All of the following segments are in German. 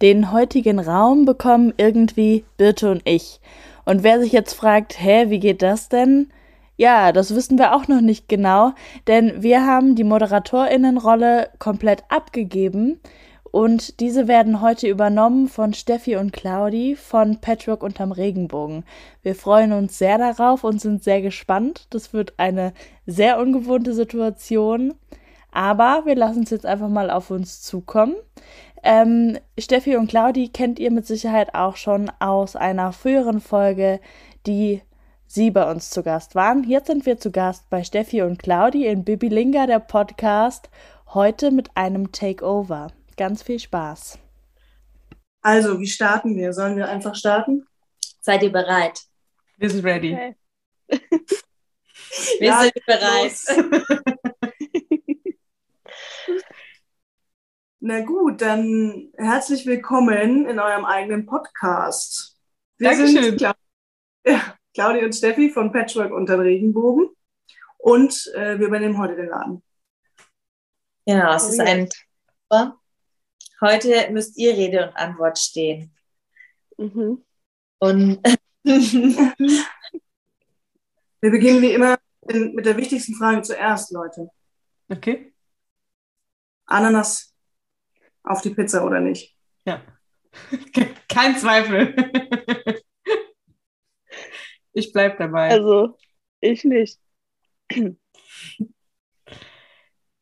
Den heutigen Raum bekommen irgendwie Birte und ich. Und wer sich jetzt fragt, hä, wie geht das denn? Ja, das wissen wir auch noch nicht genau, denn wir haben die Moderatorinnenrolle komplett abgegeben und diese werden heute übernommen von Steffi und Claudi von Patchwork unterm Regenbogen. Wir freuen uns sehr darauf und sind sehr gespannt. Das wird eine sehr ungewohnte Situation, aber wir lassen es jetzt einfach mal auf uns zukommen. Ähm, Steffi und Claudi kennt ihr mit Sicherheit auch schon aus einer früheren Folge, die sie bei uns zu Gast waren. Jetzt sind wir zu Gast bei Steffi und Claudi in Bibilinga, der Podcast, heute mit einem Takeover. Ganz viel Spaß. Also, wie starten wir? Sollen wir einfach starten? Seid ihr bereit? Wir sind ready. Okay. wir ja, sind bereit. Na gut, dann herzlich willkommen in eurem eigenen Podcast. Wir Dankeschön. sind Cla ja, Claudia und Steffi von Patchwork unter Regenbogen und äh, wir übernehmen heute den Laden. Genau, es ist ein Heute müsst ihr Rede und Antwort stehen. Mhm. Und wir beginnen wie immer mit der wichtigsten Frage zuerst, Leute. Okay. Ananas auf die Pizza oder nicht. Ja, kein Zweifel. ich bleibe dabei. Also, ich nicht.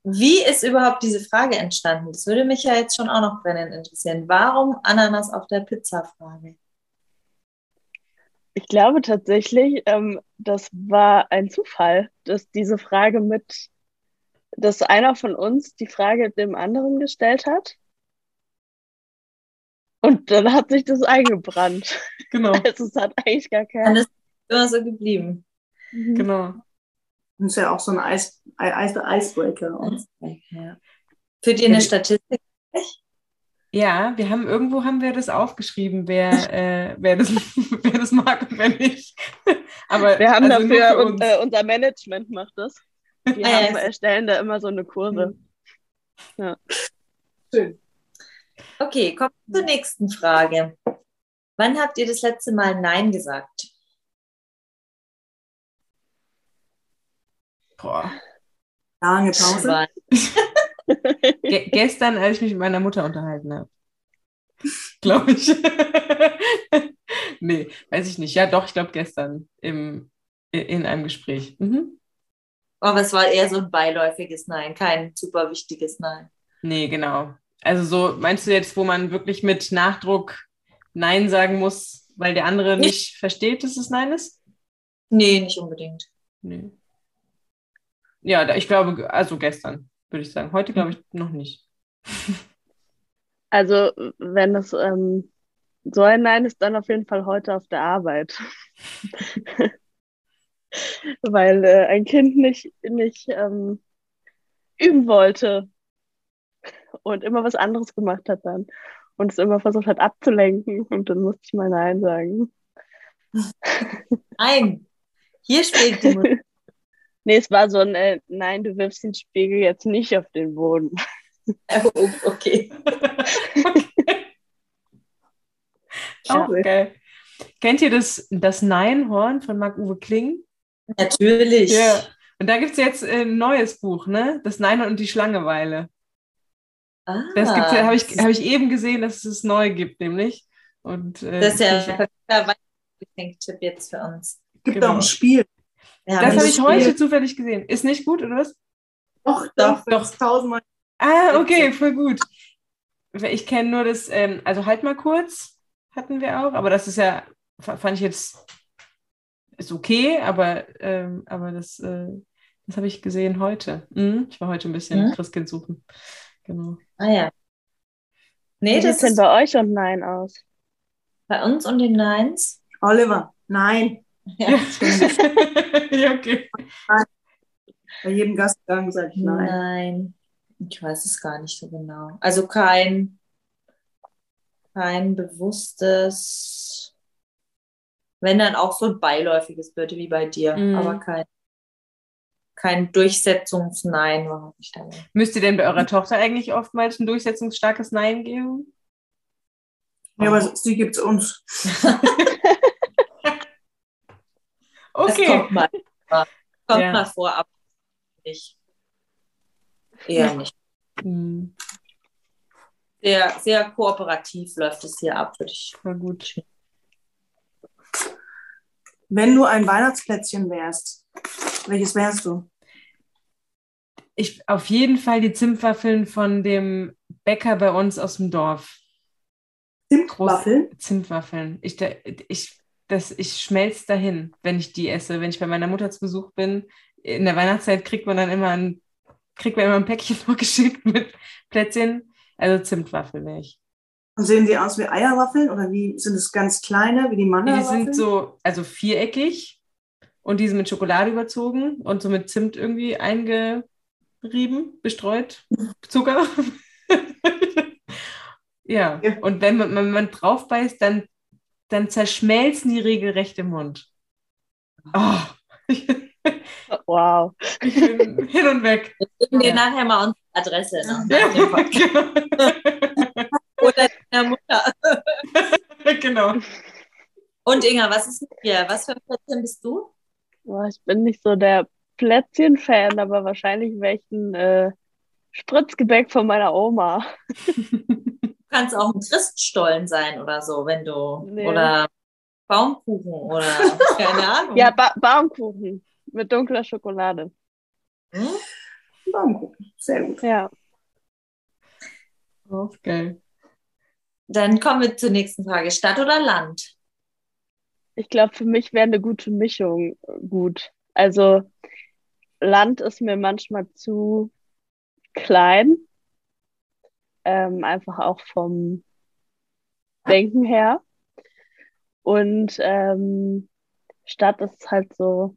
Wie ist überhaupt diese Frage entstanden? Das würde mich ja jetzt schon auch noch brennend interessieren. Warum Ananas auf der Pizza-Frage? Ich glaube tatsächlich, ähm, das war ein Zufall, dass diese Frage mit, dass einer von uns die Frage dem anderen gestellt hat. Und dann hat sich das eingebrannt. Genau. Also es hat eigentlich gar keinen. Dann ist immer so geblieben. Mhm. Genau. Das ist ja auch so ein Eis, Eis, Icebreaker. Ja. Führt ihr eine Statistik? Ja, wir haben irgendwo haben wir das aufgeschrieben, wer, äh, wer, das, wer das mag und wer nicht. Aber wir haben also dafür un, äh, unser Management macht das. Die ah, haben, ja, erstellen da immer so eine Kurve. Mhm. Ja. Schön. Okay, kommen wir zur nächsten Frage. Wann habt ihr das letzte Mal Nein gesagt? Boah. Lange Pause. Ge gestern, als ich mich mit meiner Mutter unterhalten habe. Glaube ich. nee, weiß ich nicht. Ja, doch, ich glaube gestern im, in einem Gespräch. Mhm. Aber es war eher so ein beiläufiges Nein, kein super wichtiges Nein. Nee, genau. Also so, meinst du jetzt, wo man wirklich mit Nachdruck Nein sagen muss, weil der andere nicht, nicht versteht, dass es Nein ist? Nee, nicht unbedingt. Nee. Ja, ich glaube, also gestern, würde ich sagen. Heute glaube ich noch nicht. Also, wenn es ähm, so ein Nein ist, dann auf jeden Fall heute auf der Arbeit. Weil äh, ein Kind nicht, nicht ähm, üben wollte, und immer was anderes gemacht hat dann. Und es immer versucht hat abzulenken. Und dann musste ich mal Nein sagen. Nein, hier spielt die Musik. nee, es war so ein äh, Nein, du wirfst den Spiegel jetzt nicht auf den Boden. Oh, okay. okay. Auch geil. Kennt ihr das, das Nein-Horn von Marc-Uwe Kling? Natürlich. Ja. Und da gibt es jetzt ein neues Buch, ne? Das Nein und die Schlangeweile. Ah, das gibt's ja, habe ich, hab ich eben gesehen, dass es neu gibt, nämlich. Und, äh, das ist ja ein perfekter Weihnachtsgeschenktipp jetzt für uns. Gibt genau. auch ein Spiel. Ja, das habe ich heute zufällig gesehen. Ist nicht gut, oder was? Doch, doch, doch. Tausendmal. Ah, okay, voll gut. Ich kenne nur das, ähm, also halt mal kurz hatten wir auch, aber das ist ja, fand ich jetzt, ist okay, aber, ähm, aber das, äh, das habe ich gesehen heute. Mhm. Ich war heute ein bisschen mhm. Christkind suchen. Genau. Ah ja. Nee, Wie das sieht denn bei euch und Nein aus? bei uns und den Neins. Oliver, nein. Ja. ja, okay. Bei jedem Gastgang sage ich nein. Nein. Ich weiß es gar nicht so genau. Also kein, kein bewusstes, wenn dann auch so ein beiläufiges Birte wie bei dir, Mhm. aber kein, kein Durchsetzungsnein war ich. Müsst ihr denn bei eurer Tochter eigentlich oftmals ein durchsetzungsstarkes Nein geben? Ja, aber sie gibt es uns. Das Okay. kommt mal, kommt Ja. mal vor, aber nicht. Eher nicht. Hm, Sehr, sehr kooperativ läuft es hier ab, würde ich. voll gut. Wenn du ein Weihnachtsplätzchen wärst, welches wärst du? Ich, auf jeden Fall die Zimtwaffeln von dem Bäcker bei uns aus dem Dorf. Zimtwaffeln? Zimtwaffeln. Ich, ich, das, ich schmelze dahin, wenn ich die esse. Wenn ich bei meiner Mutter zu Besuch bin, in der Weihnachtszeit kriegt man dann immer ein, kriegt man immer ein Päckchen vorgeschickt mit Plätzchen. Also Zimtwaffeln wäre ich. Und sehen die aus wie Eierwaffeln oder wie sind es ganz kleine, wie die Die Mandelwaffeln? sind so, also viereckig und die sind mit Schokolade überzogen und so mit Zimt irgendwie eingerieben, bestreut, Zucker. ja, Ja. und wenn man, wenn man drauf beißt, dann, dann zerschmelzen die regelrecht im Mund. Oh, Wow. ich bin hin und weg. Wir geben dir Ja. nachher mal unsere Adresse. Ne? Ja, Oder deiner Mutter. genau. Und Inga, was ist mit dir? Was für ein Plätzchen bist du? Boah, ich bin nicht so der Plätzchen-Fan, aber wahrscheinlich wäre ich ein äh, Spritzgebäck von meiner Oma. Du kannst auch ein Christstollen sein oder so, wenn du. Nee. Oder Baumkuchen oder keine Ahnung. Ja, ba Baumkuchen mit dunkler Schokolade. Hm? Baumkuchen. Sehr gut. Ja. Oh, geil. Dann kommen wir zur nächsten Frage. Stadt oder Land? Ich glaube, für mich wäre eine gute Mischung äh, gut. Also Land ist mir manchmal zu klein, ähm, einfach auch vom Denken her. Und ähm, Stadt ist halt so,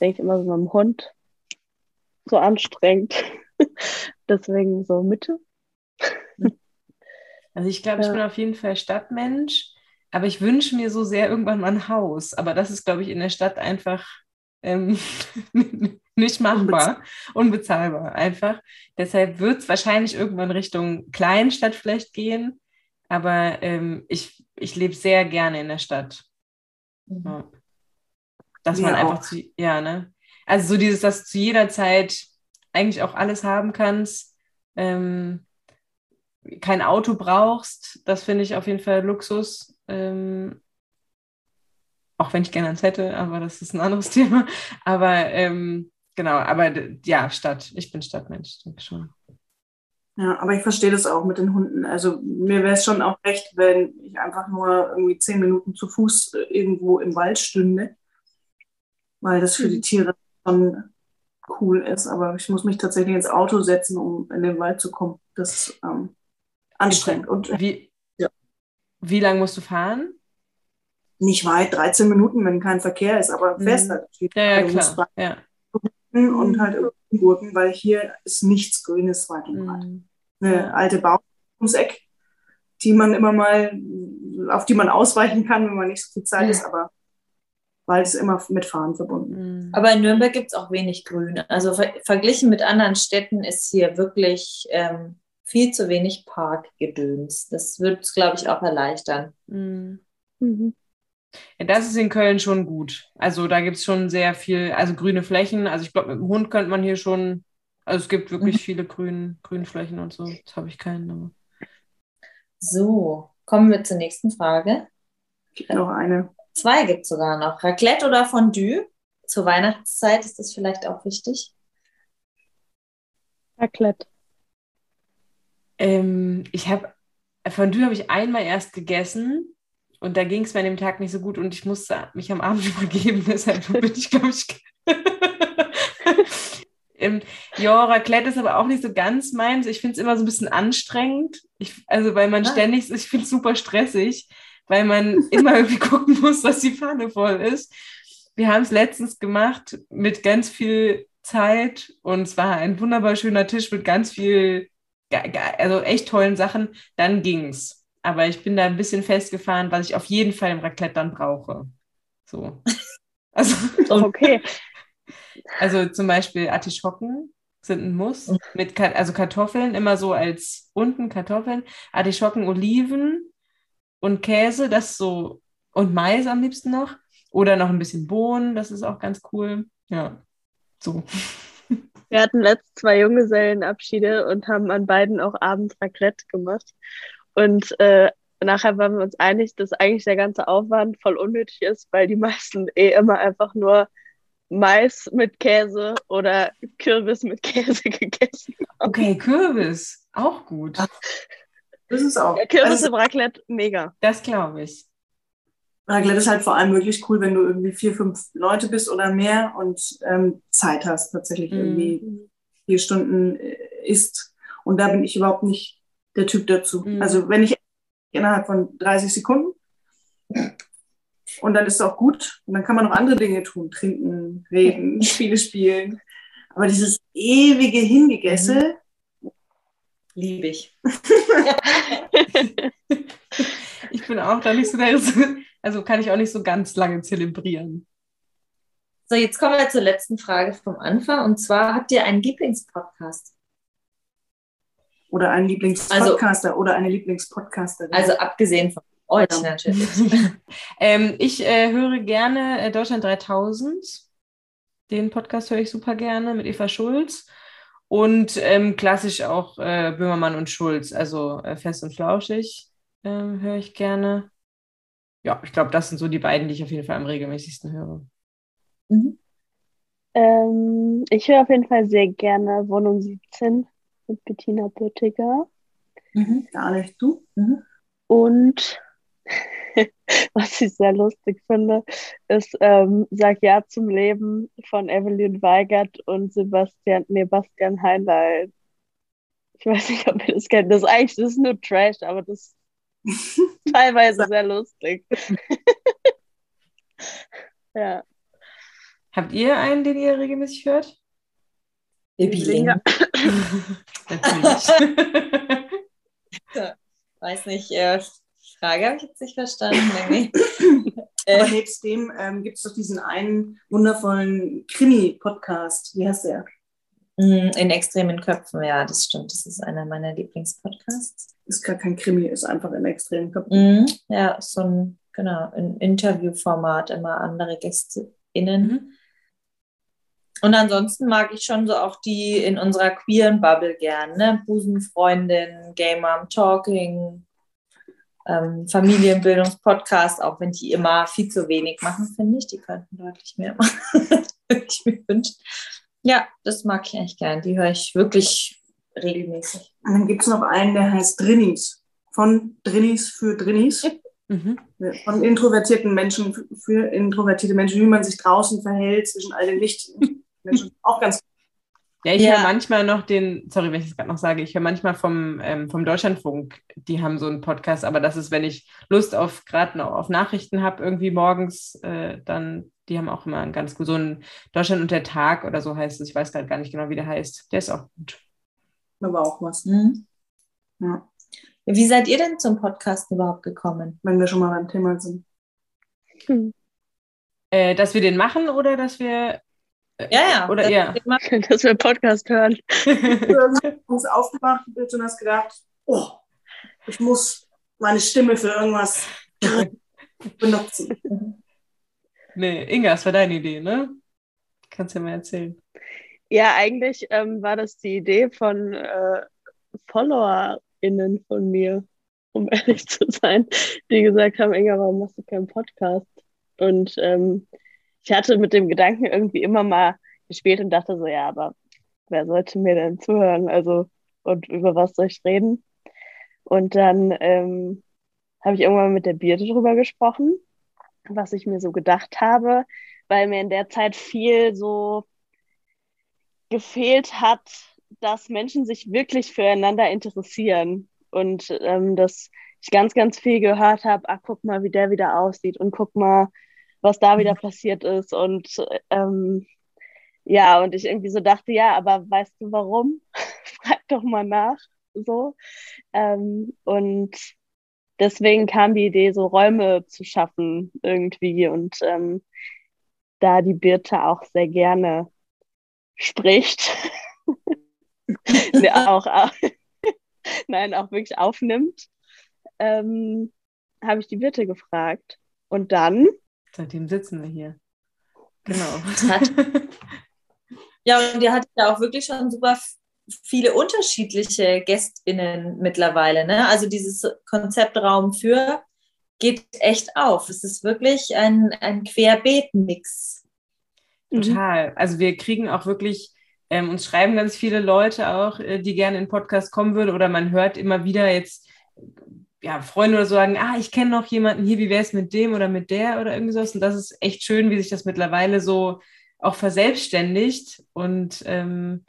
denke ich immer so mit dem Hund, so anstrengend. Deswegen so Mitte. Also ich glaube, ich bin auf jeden Fall Stadtmensch, aber ich wünsche mir so sehr irgendwann mal ein Haus. Aber das ist, glaube ich, in der Stadt einfach ähm, nicht machbar, unbezahlbar einfach. Deshalb wird es wahrscheinlich irgendwann Richtung Kleinstadt vielleicht gehen, aber ähm, ich, ich lebe sehr gerne in der Stadt. Ja. Dass Wir man einfach auch. zu, ja, ne? Also so dieses, dass du zu jeder Zeit eigentlich auch alles haben kannst, ähm, kein Auto brauchst, das finde ich auf jeden Fall Luxus. Ähm, auch wenn ich gerne eins hätte, aber das ist ein anderes Thema. Aber ähm, genau, aber ja, Stadt. Ich bin Stadtmensch, denke schon. Ja, aber ich verstehe das auch mit den Hunden. Also mir wäre es schon auch recht, wenn ich einfach nur irgendwie zehn Minuten zu Fuß äh, irgendwo im Wald stünde, weil das für die Tiere schon cool ist. Aber ich muss mich tatsächlich ins Auto setzen, um in den Wald zu kommen. Das ist ähm, anstrengend und Wie, Ja. Wie lange musst du fahren? nicht weit, 13 Minuten, wenn kein Verkehr ist, aber Mhm. fest halt. Ja, ja, Du musst klar. Ja. und halt irgendwie Gurken, weil hier ist nichts Grünes weit und breit. Mhm. eine alte Baum ums Eck, die man immer mal, auf die man ausweichen kann, wenn man nicht so viel Zeit ist, aber Wald ist immer mit Fahren verbunden. Mhm. Aber in Nürnberg gibt es auch wenig Grün. Also ver verglichen mit anderen Städten ist hier wirklich ähm, viel zu wenig Parkgedöns. Das wird es, glaube ich, auch erleichtern. Mhm. Mhm. Ja, das ist in Köln schon gut. Also da gibt es schon sehr viel, also grüne Flächen. Also ich glaube, mit dem Hund könnte man hier schon, also es gibt wirklich viele grün, Grünflächen und so. Jetzt habe ich keinen. Aber. So, kommen wir zur nächsten Frage. Gibt noch eine. Zwei gibt es sogar noch. Raclette oder Fondue? Zur Weihnachtszeit ist das vielleicht auch wichtig. Raclette. Ähm, ich habe, Fondue habe ich einmal erst gegessen und da ging es mir an dem Tag nicht so gut und ich musste mich am Abend übergeben. Deshalb bin ich, glaube ich, ähm, ja, Raclette ist aber auch nicht so ganz meins. Ich finde es immer so ein bisschen anstrengend. Ich, also, weil man Ah. ständig, ich finde es super stressig, weil man immer irgendwie gucken muss, dass die Pfanne voll ist. Wir haben es letztens gemacht mit ganz viel Zeit und es war ein wunderbar schöner Tisch mit ganz viel, also echt tollen Sachen. Dann ging's. Aber ich bin da ein bisschen festgefahren, was ich auf jeden Fall im Raclette dann brauche. So. Also, Okay. also zum Beispiel Artischocken sind ein Muss. Mit, also Kartoffeln, immer so als unten Kartoffeln, Artischocken, Oliven und Käse, das so, und Mais am liebsten noch. Oder noch ein bisschen Bohnen, das ist auch ganz cool. Ja, so. Wir hatten letzt zwei Junggesellenabschiede und haben an beiden auch abends Raclette gemacht. Und äh, nachher waren wir uns einig, dass eigentlich der ganze Aufwand voll unnötig ist, weil die meisten eh immer einfach nur Mais mit Käse oder Kürbis mit Käse gegessen haben. Okay, Kürbis, auch gut. Das ist auch. Ja, Kürbis also, im Raclette, mega. Das glaube ich. Raclette ist halt vor allem wirklich cool, wenn du irgendwie vier, fünf Leute bist oder mehr und ähm, Zeit hast, tatsächlich Mhm. irgendwie vier Stunden äh, isst. Und da bin ich überhaupt nicht der Typ dazu. Mhm. Also wenn ich innerhalb von 30 Sekunden und dann ist es auch gut und dann kann man noch andere Dinge tun, trinken, reden, Spiele spielen. Aber dieses ewige Hingegesse, Liebe ich. Ich bin auch da nicht so der, also kann ich auch nicht so ganz lange zelebrieren. So, jetzt kommen wir zur letzten Frage vom Anfang. Und zwar, habt ihr einen Lieblingspodcast? oder einen Lieblingspodcaster oder eine Lieblingspodcasterin. Also abgesehen von euch Ja. natürlich. Ähm, ich äh, höre gerne äh, Deutschland 3000. Den Podcast höre ich super gerne mit Eva Schulz. Und ähm, klassisch auch äh, Böhmermann und Schulz, also äh, Fest und Flauschig ähm, höre ich gerne. Ja, ich glaube, das sind so die beiden, die ich auf jeden Fall am regelmäßigsten höre. Mhm. Ähm, ich höre auf jeden Fall sehr gerne Wohnung 17 mit Bettina Böttiger. Mhm. Gar nicht du. Mhm. Und was ich sehr lustig finde, ist ähm, Sag Ja zum Leben von Evelyn Weigert und Sebastian, nee, Bastian Heinlein. Ich weiß nicht, ob ihr das kennt. Das ist eigentlich das ist nur Trash, aber das ist teilweise sehr lustig. ja. Habt ihr einen, den ihr regelmäßig hört? Linga. Natürlich. Weiß nicht, äh, Frage habe ich jetzt nicht verstanden. Nee. Aber äh, nebst dem ähm, gibt es doch diesen einen wundervollen Krimi-Podcast. Wie heißt der? Mh, in extremen Köpfen, ja, das stimmt. Das ist einer meiner Lieblingspodcasts. Ist gar kein Krimi, ist einfach in extremen Köpfen. Mhm. Ja, so ein, genau, ein Interviewformat, immer andere GästeInnen. Mhm. Und ansonsten mag ich schon so auch die in unserer queeren Bubble gern, ne? Busenfreundin, Gay Mom Talking, ähm, Familienbildungspodcast, auch wenn die immer viel zu wenig machen, finde ich. Die könnten deutlich mehr machen, würde ich mir wünschen. Ja, das mag ich eigentlich gern. Die höre ich wirklich regelmäßig. Und dann gibt es noch einen, der heißt Drinnies. Von Drinnies für Drinnies. Mhm. Von introvertierten Menschen für introvertierte Menschen, wie man sich draußen verhält zwischen all den Lichtmenschen. Auch ganz Ja, ich Ja. höre manchmal noch den, sorry, wenn ich das gerade noch sage, ich höre manchmal vom, ähm, vom Deutschlandfunk, die haben so einen Podcast, aber das ist, wenn ich Lust auf gerade noch auf Nachrichten habe, irgendwie morgens, äh, dann, die haben auch immer einen ganz gut, so ein Deutschland und der Tag oder so heißt es, ich weiß gerade gar nicht genau, wie der heißt. Der ist auch gut. aber auch was. Mhm. Ja, Wie seid ihr denn zum Podcast überhaupt gekommen? wenn wir schon mal beim Thema sind. Hm. Äh, dass wir den machen oder dass wir. äh, Ja, ja. Oder das ja. ist immer- Dass wir Podcast hören. Du hast aufgewacht und hast gedacht, oh, ich muss meine Stimme für irgendwas benutzen. Nee, Inga, das war deine Idee, ne? Kannst ja mal erzählen. Ja, eigentlich ähm, war das die Idee von äh, FollowerInnen von mir, um ehrlich zu sein, die gesagt haben, Inga, warum machst du keinen Podcast? Und ähm, ich hatte mit dem Gedanken irgendwie immer mal gespielt und dachte so, ja, aber wer sollte mir denn zuhören? Also, und über was soll ich reden? Und dann ähm, habe ich irgendwann mit der Birte drüber gesprochen, was ich mir so gedacht habe, weil mir in der Zeit viel so gefehlt hat, dass Menschen sich wirklich füreinander interessieren und ähm, dass ich ganz, ganz viel gehört habe, ach, guck mal, wie der wieder aussieht und guck mal, was da wieder passiert ist und ähm, ja, und ich irgendwie so dachte, ja, aber weißt du warum? Frag doch mal nach, so. Ähm, und deswegen kam die Idee, so Räume zu schaffen irgendwie und ähm, da die Birte auch sehr gerne spricht, auch, auch nein, auch wirklich aufnimmt, ähm, habe ich die Birte gefragt. Und dann. Seitdem sitzen wir hier. Genau. ja, und ihr hattet ja auch wirklich schon super viele unterschiedliche GästInnen mittlerweile. Ne? Also dieses Konzeptraum für geht echt auf. Es ist wirklich ein, ein Querbeet-Mix. Total. Also wir kriegen auch wirklich, ähm, uns schreiben ganz viele Leute auch, äh, die gerne in den Podcast kommen würden oder man hört immer wieder jetzt ja, Freunde oder so sagen, ah, ich kenne noch jemanden hier, wie wäre es mit dem oder mit der oder irgendwie sowas. Und das ist echt schön, wie sich das mittlerweile so auch verselbstständigt und ähm,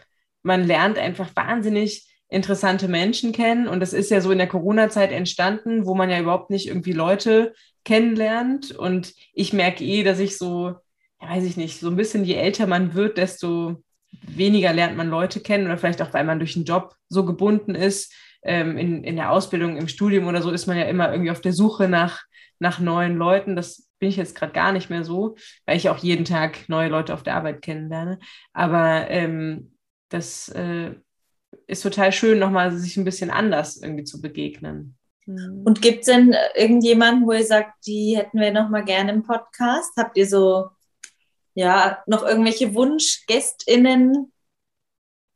man lernt einfach wahnsinnig interessante Menschen kennen. Und das ist ja so in der Corona-Zeit entstanden, wo man ja überhaupt nicht irgendwie Leute kennenlernt. Und ich merke eh, dass ich so, ja, weiß ich nicht, so ein bisschen je älter man wird, desto weniger lernt man Leute kennen oder vielleicht auch, weil man durch den Job so gebunden ist. Ähm, in, in der Ausbildung, im Studium oder so ist man ja immer irgendwie auf der Suche nach, nach neuen Leuten. Das bin ich jetzt gerade gar nicht mehr so, weil ich auch jeden Tag neue Leute auf der Arbeit kennenlerne. Aber ähm, das äh, ist total schön, nochmal sich ein bisschen anders irgendwie zu begegnen. Mhm. Und gibt es denn irgendjemanden, wo ihr sagt, die hätten wir nochmal gerne im Podcast? Habt ihr so, ja, noch irgendwelche WunschgästInnen,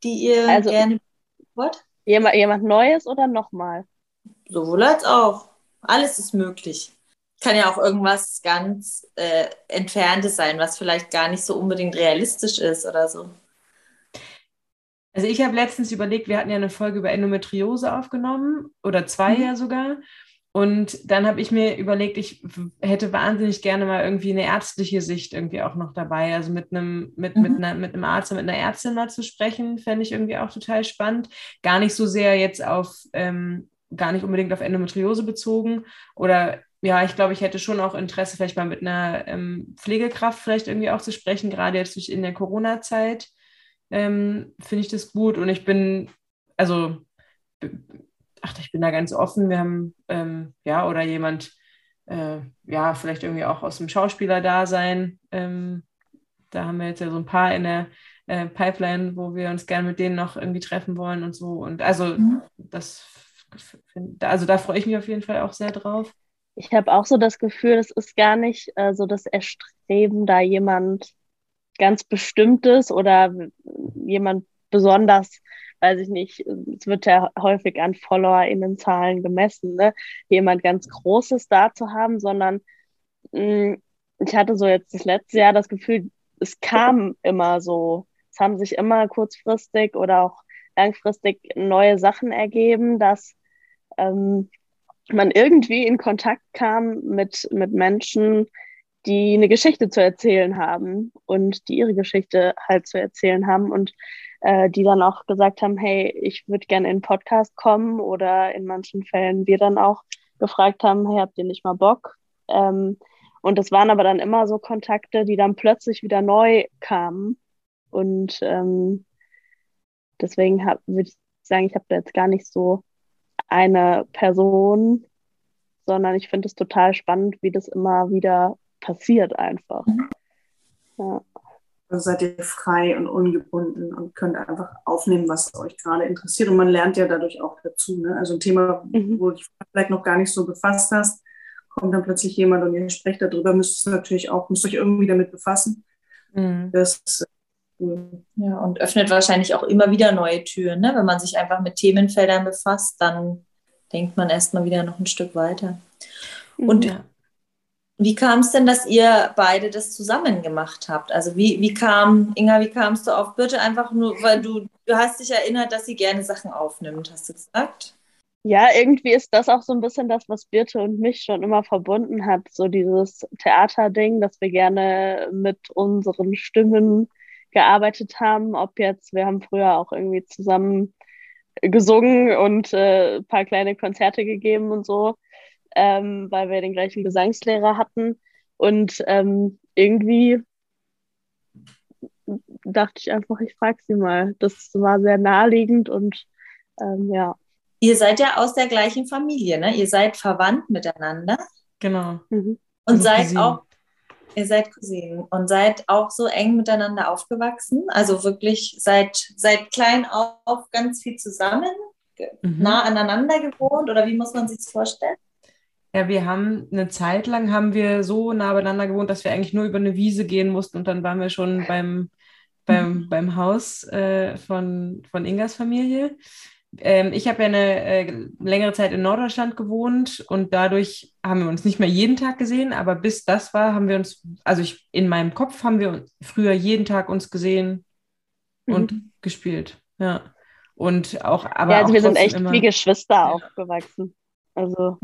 die ihr also, gerne. What? Jemand, jemand Neues oder nochmal? Sowohl als auch. Alles ist möglich. Kann ja auch irgendwas ganz äh, Entferntes sein, was vielleicht gar nicht so unbedingt realistisch ist oder so. Also ich habe letztens überlegt, wir hatten ja eine Folge über Endometriose aufgenommen oder zwei mhm. ja sogar. Und dann habe ich mir überlegt, ich hätte wahnsinnig gerne mal irgendwie eine ärztliche Sicht irgendwie auch noch dabei. Also mit einem, mit, mhm. mit, einer, mit einem Arzt und mit einer Ärztin mal zu sprechen, fände ich irgendwie auch total spannend. Gar nicht so sehr jetzt auf, ähm, gar nicht unbedingt auf Endometriose bezogen. Oder ja, ich glaube, ich hätte schon auch Interesse, vielleicht mal mit einer ähm, Pflegekraft vielleicht irgendwie auch zu sprechen, gerade jetzt in der Corona-Zeit ähm, finde ich das gut. Und ich bin, also, ach, ich bin da ganz offen. Wir haben, ähm, ja, oder jemand, äh, ja, vielleicht irgendwie auch aus dem Schauspielerdasein. Ähm, da haben wir jetzt ja so ein paar in der äh, Pipeline, wo wir uns gerne mit denen noch irgendwie treffen wollen und so. Und also, mhm. das, also da freue ich mich auf jeden Fall auch sehr drauf. Ich habe auch so das Gefühl, es ist gar nicht äh, so das Erstreben, da jemand ganz Bestimmtes oder jemand besonders, weiß ich nicht, es wird ja häufig an FollowerInnen-Zahlen gemessen, ne? jemand ganz Großes da zu haben, sondern mh, mm, ich hatte so jetzt das letzte Jahr das Gefühl, es kam immer so, es haben sich immer kurzfristig oder auch langfristig neue Sachen ergeben, dass ähm, man irgendwie in Kontakt kam mit, mit Menschen, die eine Geschichte zu erzählen haben und die ihre Geschichte halt zu erzählen haben und äh, die dann auch gesagt haben, hey, ich würde gerne in einen Podcast kommen oder in manchen Fällen wir dann auch gefragt haben, hey, habt ihr nicht mal Bock? Ähm, und das waren aber dann immer so Kontakte, die dann plötzlich wieder neu kamen und ähm, deswegen würde ich sagen, ich habe da jetzt gar nicht so eine Person, sondern ich finde es total spannend, wie das immer wieder passiert einfach. Mhm. Ja. Also seid ihr frei und ungebunden und könnt einfach aufnehmen, was euch gerade interessiert. Und man lernt ja dadurch auch dazu. Ne? Also ein Thema, mhm. wo du dich vielleicht noch gar nicht so befasst hast, kommt dann plötzlich jemand und ihr sprecht darüber, müsst ihr natürlich auch, müsst euch irgendwie damit befassen. Mhm. Das ja, und öffnet wahrscheinlich auch immer wieder neue Türen. Ne? Wenn man sich einfach mit Themenfeldern befasst, dann denkt man erstmal wieder noch ein Stück weiter. Und ja. Wie kam es denn, dass ihr beide das zusammen gemacht habt? Also wie, wie kam, Inga, wie kamst du auf Birte? Einfach nur, weil du, du hast dich erinnert, dass sie gerne Sachen aufnimmt, hast du gesagt? Ja, irgendwie ist das auch so ein bisschen das, was Birte und mich schon immer verbunden hat. So dieses Theaterding, dass wir gerne mit unseren Stimmen gearbeitet haben, ob jetzt, wir haben früher auch irgendwie zusammen gesungen und äh, ein paar kleine Konzerte gegeben und so, ähm, weil wir den gleichen Gesangslehrer hatten. Und ähm, irgendwie dachte ich einfach, ich frage sie mal. Das war sehr naheliegend und ähm, ja. Ihr seid ja aus der gleichen Familie, ne? Ihr seid verwandt miteinander. Genau. Mhm. Und also seid Cousinen. auch, ihr seid Cousinen und seid auch so eng miteinander aufgewachsen. Also wirklich seit, seit klein auf ganz viel zusammen, mhm. nah aneinander gewohnt oder wie muss man sich das vorstellen? Ja, wir haben eine Zeit lang haben wir so nah beieinander gewohnt, dass wir eigentlich nur über eine Wiese gehen mussten und dann waren wir schon beim, beim, mhm. beim Haus äh, von, von Ingas Familie. Ähm, ich habe ja eine äh, längere Zeit in Norddeutschland gewohnt und dadurch haben wir uns nicht mehr jeden Tag gesehen, aber bis das war, haben wir uns, also ich, in meinem Kopf haben wir früher jeden Tag uns gesehen und mhm. gespielt. Ja. Und auch, aber. Ja, also auch wir sind echt immer, wie Geschwister ja. aufgewachsen. Also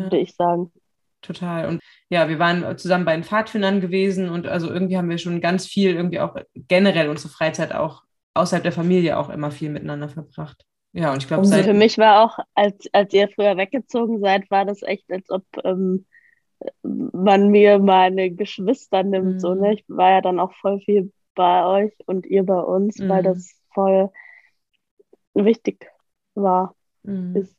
würde ja. ich sagen. Total. Und ja, wir waren zusammen bei den Pfadfindern gewesen und also irgendwie haben wir schon ganz viel, irgendwie auch generell unsere Freizeit auch außerhalb der Familie auch immer viel miteinander verbracht. Ja, und ich glaube, für mich war auch, als, als ihr früher weggezogen seid, war das echt, als ob ähm, man mir meine Geschwister nimmt. Mhm. So, ne? Ich war ja dann auch voll viel bei euch und ihr bei uns, mhm. weil das voll wichtig war. Mhm. Ist.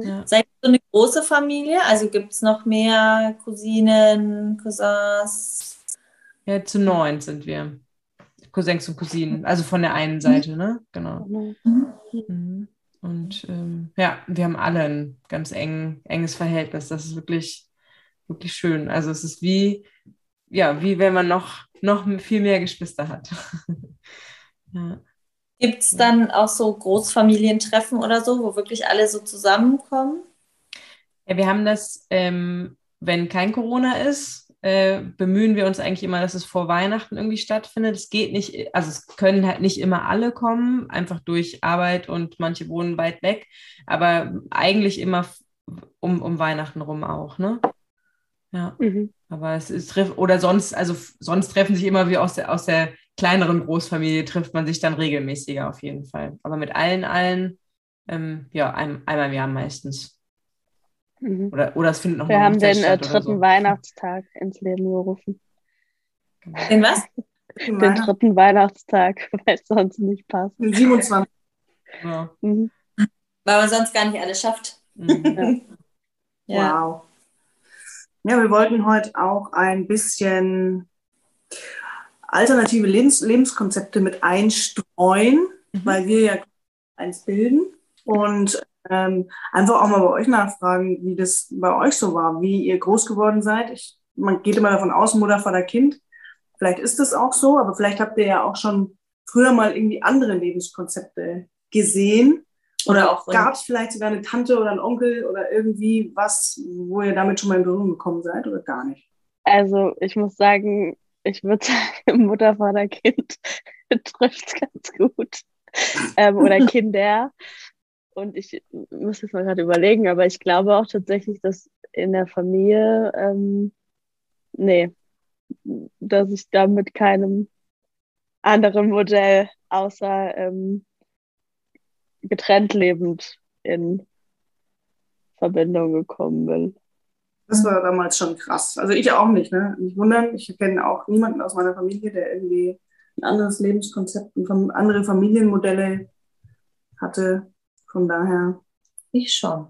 Ja. Seid ihr so eine große Familie? Also gibt es noch mehr Cousinen, Cousins? Ja, zu neun sind wir. Cousins und Cousinen, also von der einen Seite, ne? Genau. Mhm. Und ähm, ja, wir haben alle ein ganz eng, enges Verhältnis. Das ist wirklich, wirklich schön. Also es ist wie, ja, wie wenn man noch, noch viel mehr Geschwister hat. ja. Gibt es dann auch so Großfamilientreffen oder so, wo wirklich alle so zusammenkommen? Ja, wir haben das, ähm, wenn kein Corona ist, äh, bemühen wir uns eigentlich immer, dass es vor Weihnachten irgendwie stattfindet. Es geht nicht, also es können halt nicht immer alle kommen, einfach durch Arbeit und manche wohnen weit weg, aber eigentlich immer um, um Weihnachten rum auch, ne? Ja. Mhm. Aber es ist, oder sonst, also sonst treffen sich immer wie aus der, aus der kleineren Großfamilie trifft man sich dann regelmäßiger auf jeden Fall. Aber mit allen, allen, ähm, ja, ein, einmal im Jahr meistens. Mhm. Oder, oder es findet noch Wir haben den äh, dritten so. Weihnachtstag ins Leben gerufen. Den was? Den dritten Weihnachtstag, weil es sonst nicht passt. Den 27. Ja. Mhm. Weil man sonst gar nicht alles schafft. Mhm. ja. Wow. Ja, wir wollten heute auch ein bisschen alternative Lebens Lebenskonzepte mit einstreuen, mhm. weil wir ja eins bilden. Und ähm, einfach auch mal bei euch nachfragen, wie das bei euch so war, wie ihr groß geworden seid. Ich, man geht immer davon aus, Mutter, Vater, Kind. Vielleicht ist es auch so, aber vielleicht habt ihr ja auch schon früher mal irgendwie andere Lebenskonzepte gesehen. Oder auch gab es vielleicht sogar eine Tante oder einen Onkel oder irgendwie was, wo ihr damit schon mal in Berührung gekommen seid oder gar nicht? Also ich muss sagen, ich würde sagen, Mutter, Vater, Kind trifft ganz gut. Ähm, oder Kinder. Und ich muss jetzt mal gerade überlegen, aber ich glaube auch tatsächlich, dass in der Familie, ähm, nee, dass ich da mit keinem anderen Modell außer ähm, getrennt lebend in Verbindung gekommen bin. Das war damals schon krass. Also ich auch nicht, ne? Nicht wundern, ich kenne auch niemanden aus meiner Familie, der irgendwie ein anderes Lebenskonzept und andere Familienmodelle hatte. Von daher. Ich schon.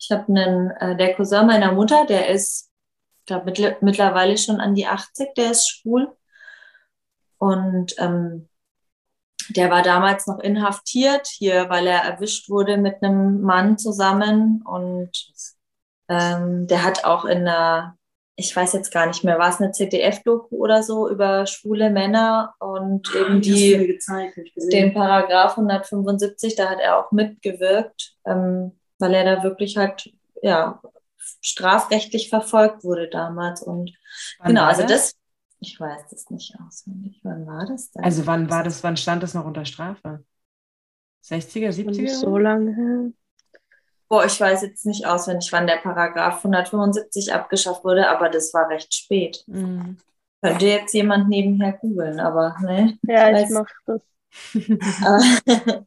Ich habe einen, äh, der Cousin meiner Mutter, der ist, glaube, mittl mittlerweile schon an die 80, der ist schwul. Und ähm, der war damals noch inhaftiert hier, weil er erwischt wurde mit einem Mann zusammen. Und ähm, der hat auch in einer ich weiß jetzt gar nicht mehr, war es eine ZDF-Doku oder so über schwule Männer und ah, eben die, gezeigt, den Paragraph 175, da hat er auch mitgewirkt, ähm, weil er da wirklich halt, ja, strafrechtlich verfolgt wurde damals und wann genau, also das? ich weiß das nicht auswendig. Wann war das denn? Also wann war das, wann stand das noch unter Strafe? 60er, 70er? So lange her. Boah, ich weiß jetzt nicht auswendig, wann der Paragraph 175 abgeschafft wurde, aber das war recht spät. Mhm. Könnte jetzt jemand nebenher googeln, aber ne. Ja, weiß- ich mach das.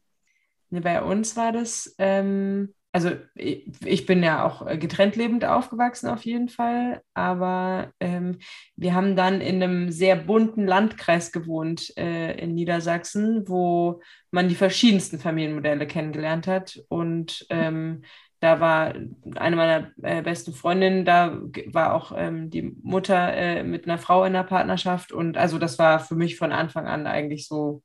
Nee, bei uns war das, ähm, also ich, bin ja auch äh, getrennt lebend aufgewachsen auf jeden Fall, aber ähm, wir haben dann in einem sehr bunten Landkreis gewohnt äh, in Niedersachsen, wo man die verschiedensten Familienmodelle kennengelernt hat. Und ähm, da war eine meiner äh, besten Freundinnen, da war auch ähm, die Mutter äh, mit einer Frau in der Partnerschaft. Und also das war für mich von Anfang an eigentlich so,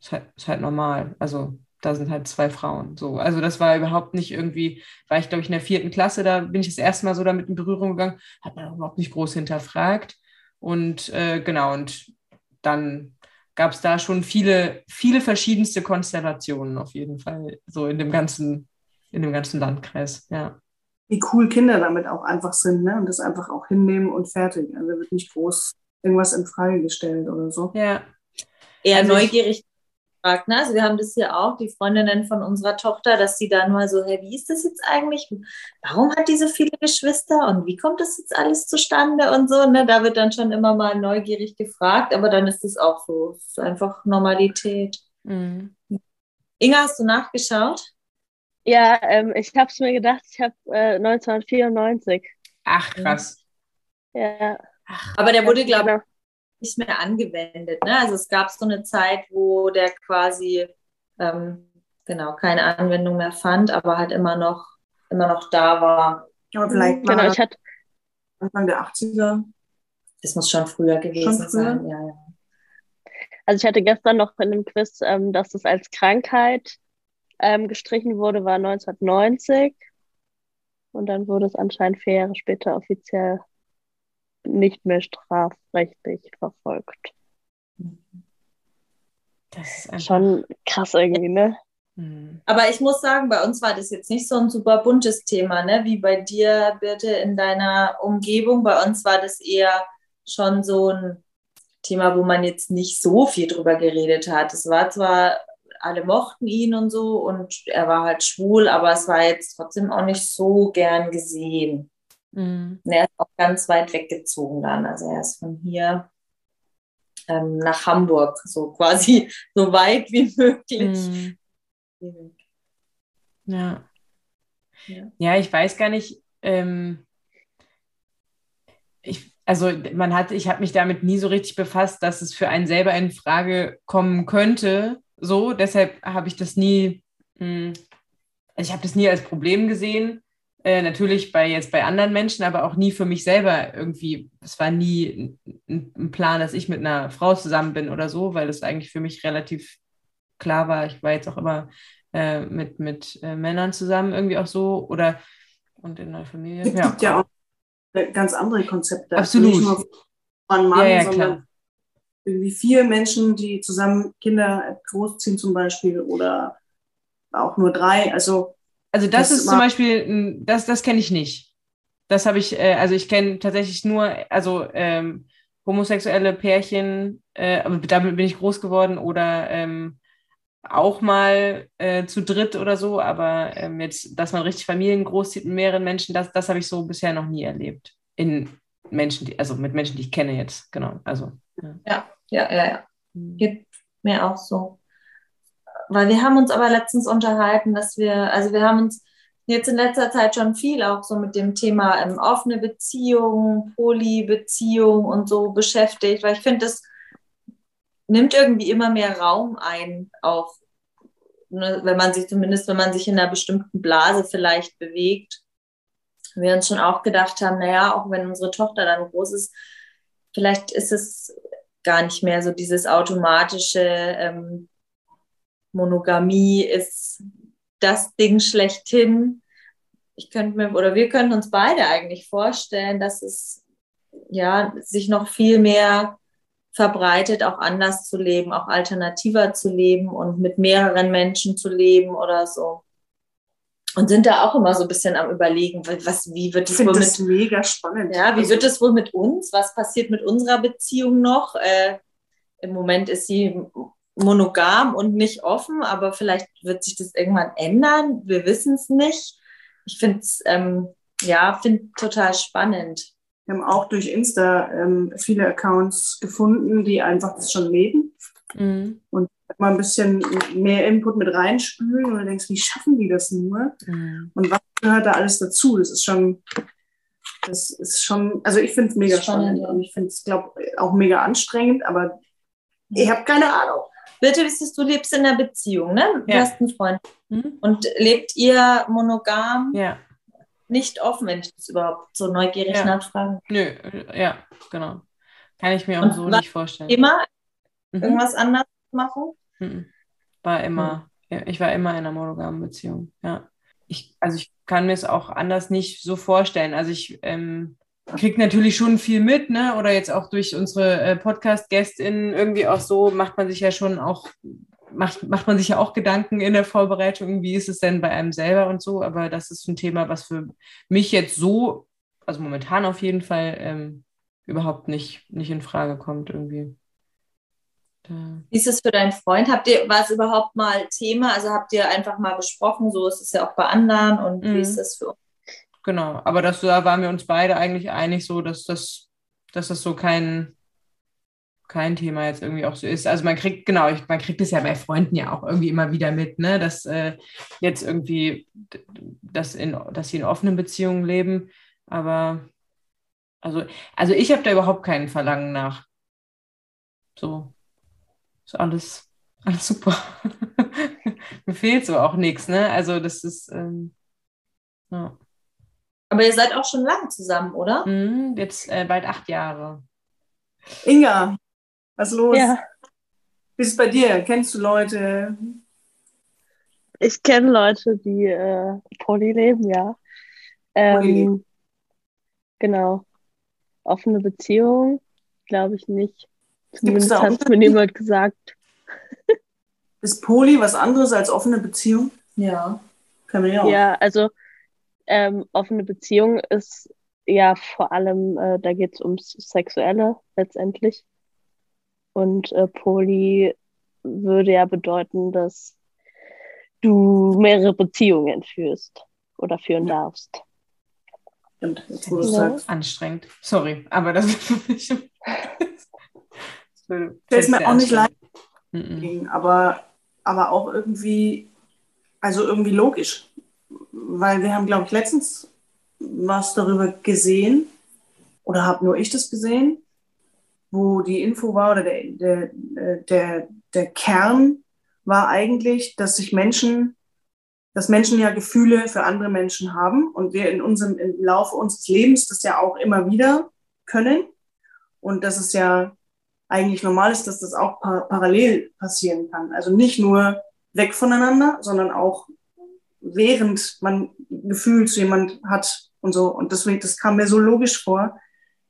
ist halt, ist halt normal. Also da sind halt zwei Frauen. So, also das war überhaupt nicht irgendwie, war ich glaube ich in der vierten Klasse, da bin ich das erste Mal so damit in Berührung gegangen, hat man überhaupt nicht groß hinterfragt. Und äh, genau, und dann gab es da schon viele, viele verschiedenste Konstellationen auf jeden Fall, so in dem ganzen, in dem ganzen Landkreis, ja. Wie cool Kinder damit auch einfach sind, ne? Und das einfach auch hinnehmen und fertig. Also wird nicht groß irgendwas in Frage gestellt oder so. Ja, eher Also ich- neugierig gefragt. Ne? Also wir haben das hier auch, die Freundinnen von unserer Tochter, dass sie dann mal so, hey, wie ist das jetzt eigentlich? Warum hat die so viele Geschwister und wie kommt das jetzt alles zustande und so? Ne? Da wird dann schon immer mal neugierig gefragt, aber dann ist es auch so, es ist einfach Normalität. mhm. Inga, hast du nachgeschaut? Ja, ähm, ich habe es mir gedacht, ich habe äh, 1994. Ach, krass. Ja, Aber der wurde, glaube ich, genau. Nicht mehr angewendet. Ne? Also es gab so eine Zeit, wo der quasi ähm, genau keine Anwendung mehr fand, aber halt immer noch, immer noch da war. Aber vielleicht war Genau, ich hatte, Anfang der 80er. Das muss schon früher gewesen Schon früher? sein. Ja, ja. also ich hatte gestern noch in dem Quiz, ähm, dass es als Krankheit ähm, gestrichen wurde, war 1990. Und dann wurde es anscheinend vier Jahre später offiziell nicht mehr strafrechtlich verfolgt. Das ist einfach. Schon krass irgendwie, ne? Mhm. Aber ich muss sagen, bei uns war das jetzt nicht so ein super buntes Thema, ne? wie bei dir, Birte, in deiner Umgebung. Bei uns war das eher schon so ein Thema, wo man jetzt nicht so viel drüber geredet hat. Es war zwar, alle mochten ihn und so und er war halt schwul, aber es war jetzt trotzdem auch nicht so gern gesehen. Mhm. Er ist auch ganz weit weggezogen dann. Also er ist von hier ähm, nach Hamburg, so quasi so weit wie möglich. Mhm. Ja. Ja. Ja, ich weiß gar nicht. Ähm, ich, also man hat, ich habe mich damit nie so richtig befasst, dass es für einen selber in Frage kommen könnte. So, deshalb habe ich das nie, mh, also ich habe das nie als Problem gesehen. Äh, natürlich bei jetzt bei anderen Menschen, aber auch nie für mich selber irgendwie. Es war nie ein, ein Plan, dass ich mit einer Frau zusammen bin oder so, weil das eigentlich für mich relativ klar war. Ich war jetzt auch immer äh, mit, mit äh, Männern zusammen irgendwie auch so oder und in der Familie. Es Ja, gibt ja auch ganz andere Konzepte. Absolut. Nicht nur Mann, Mann, Ja, ja, sondern klar. irgendwie vier Menschen, die zusammen Kinder großziehen zum Beispiel oder auch nur drei. Also Also das, Das ist zum Beispiel, ein- das, das kenne ich nicht. Das habe ich, äh, also ich kenne tatsächlich nur, also ähm, homosexuelle Pärchen, äh, aber damit bin ich groß geworden oder ähm, auch mal äh, zu dritt oder so, aber ähm, jetzt, dass man richtig Familien großzieht mit mehreren Menschen, das, das habe ich so bisher noch nie erlebt. In Menschen, die, also mit Menschen, die ich kenne jetzt, genau. Also. Ja, ja, ja, ja. Geht mir auch so. Weil wir haben uns aber letztens unterhalten, dass wir, also wir haben uns jetzt in letzter Zeit schon viel auch so mit dem Thema ähm, offene Beziehung, Polybeziehung und so beschäftigt, weil ich finde, das nimmt irgendwie immer mehr Raum ein, auch ne, wenn man sich zumindest, wenn man sich in einer bestimmten Blase vielleicht bewegt. Wir uns schon auch gedacht haben, naja, auch wenn unsere Tochter dann groß ist, vielleicht ist es gar nicht mehr so dieses automatische ähm, Monogamie ist das Ding schlechthin. Ich könnte mir, oder wir könnten uns beide eigentlich vorstellen, dass es ja sich noch viel mehr verbreitet, auch anders zu leben, auch alternativer zu leben und mit mehreren Menschen zu leben oder so. Und sind da auch immer so ein bisschen am überlegen, was, wie wird es wohl das mit mega spannend. ja, wie Also, wird es wohl mit uns? Was passiert mit unserer Beziehung noch? Äh, Im Moment ist sie monogam und nicht offen, aber vielleicht wird sich das irgendwann ändern. Wir wissen es nicht. Ich finde es ähm, ja, finde total spannend. Wir haben auch durch Insta ähm, viele Accounts gefunden, die einfach das schon leben Mhm. und mal ein bisschen mehr Input mit reinspülen und du denkst, wie schaffen die das nur? Mhm. Und was gehört da alles dazu? Das ist schon, das ist schon, also ich finde es mega Spannend, spannend ja. und ich finde es, glaube auch mega anstrengend, aber ich habe keine Ahnung. Birte, wie siehst du, lebst in einer Beziehung, ne? Du Ja. hast einen Freund. Mhm. Und lebt ihr monogam, Ja, nicht offen, wenn ich das überhaupt so neugierig Ja. nachfragen nö, ja, genau. Kann ich mir auch Und so nicht vorstellen. Immer Mhm. irgendwas anderes machen? Mhm. War immer, ich war immer in einer monogamen Beziehung, ja. Ich, also ich kann mir es auch anders nicht so vorstellen. Also ich ähm, kriege natürlich schon viel mit, ne? Oder jetzt auch durch unsere äh, Podcast-GästInnen irgendwie auch so, macht man sich ja schon auch, macht, macht man sich ja auch Gedanken in der Vorbereitung, wie ist es denn bei einem selber und so. Aber das ist ein Thema, was für mich jetzt so, also momentan auf jeden Fall, ähm, überhaupt nicht, nicht in Frage kommt irgendwie. Wie ist es für deinen Freund? Habt ihr, war es überhaupt mal Thema? Also habt ihr einfach mal besprochen, so ist es ja auch bei anderen und Mhm. wie ist das für uns? Genau, aber das, da waren wir uns beide eigentlich einig, so dass das, dass das so kein, kein Thema jetzt irgendwie auch so ist. Also man kriegt, genau, ich, man kriegt es ja bei Freunden ja auch irgendwie immer wieder mit, ne, dass äh, jetzt irgendwie, dass, in, dass sie in offenen Beziehungen leben. Aber also, also ich habe da überhaupt keinen Verlangen nach. So, ist alles, alles super. Mir fehlt so auch nichts, ne? Also das ist, ähm, ja. Aber ihr seid auch schon lange zusammen, oder? Mhm, jetzt äh, bald acht Jahre. Inga, was los? Ja, Wie ist es bei dir? Kennst du Leute? ich kenne Leute, die äh, Poly leben, ja. Poly Ähm, genau. Offene Beziehung, glaube ich nicht. Zumindest hat es mir niemand gesagt. Ist Poli was anderes als offene Beziehung? Ja. Kann man ja auch. Ja, also ähm, offene Beziehung ist ja vor allem, äh, da geht es ums Sexuelle letztendlich. Und äh, Poly würde ja bedeuten, dass du mehrere Beziehungen führst oder führen darfst. Stimmt, jetzt wo du Ja. sagst. Anstrengend. Sorry, aber das ist für mich. das würde- Fällt mir auch nicht anstrengend. leicht, Mhm. aber, aber auch irgendwie, also irgendwie logisch. Weil wir haben, glaube ich, letztens was darüber gesehen, oder habe nur ich das gesehen, wo die Info war, oder der, der, der, der Kern war eigentlich, dass sich Menschen, dass Menschen ja Gefühle für andere Menschen haben und wir in unserem, im Laufe unseres Lebens das ja auch immer wieder können. Und dass es ja eigentlich normal ist, dass das auch par parallel passieren kann. Also nicht nur weg voneinander, sondern auch während man Gefühl zu jemand hat und so. Und deswegen, das kam mir so logisch vor,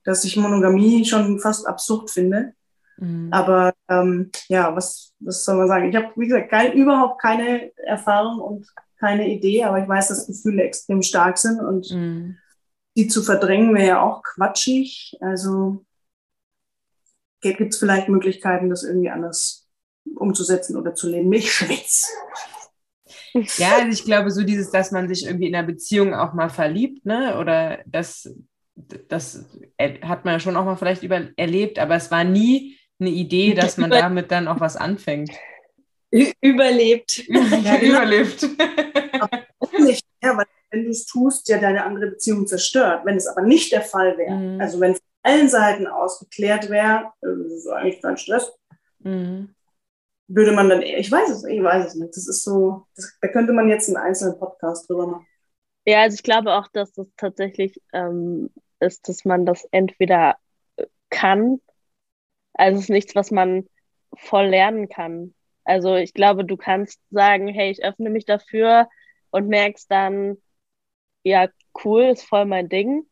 dass ich Monogamie schon fast absurd finde. Mhm. Aber ähm, ja, was, was soll man sagen? Ich habe, wie gesagt, kein, überhaupt keine Erfahrung und keine Idee, aber ich weiß, dass Gefühle extrem stark sind und Mhm. die zu verdrängen wäre ja auch quatschig. Also gibt es vielleicht Möglichkeiten, das irgendwie anders umzusetzen oder zu leben. Ich schwitze. Ja, also ich glaube, so dieses, dass man sich irgendwie in einer Beziehung auch mal verliebt, ne? Oder das, das hat man ja schon auch mal vielleicht über, erlebt, aber es war nie eine Idee, dass man damit dann auch was anfängt. Überlebt. Ja. Überlebt. Nicht, ja, weil wenn du es tust, ja deine andere Beziehung zerstört. Wenn es aber nicht der Fall wäre, Mhm. also wenn von allen Seiten aus geklärt wäre, äh, das ist eigentlich kein Stress, Mhm. Würde man dann, ich weiß es, ich weiß es nicht. Das ist so, das, da könnte man jetzt einen einzelnen Podcast drüber machen. Ja, also ich glaube auch, dass das tatsächlich ähm, ist, dass man das entweder kann, also es ist nichts, was man voll lernen kann. Also ich glaube, du kannst sagen, hey, ich öffne mich dafür und merkst dann, ja, cool, ist voll mein Ding.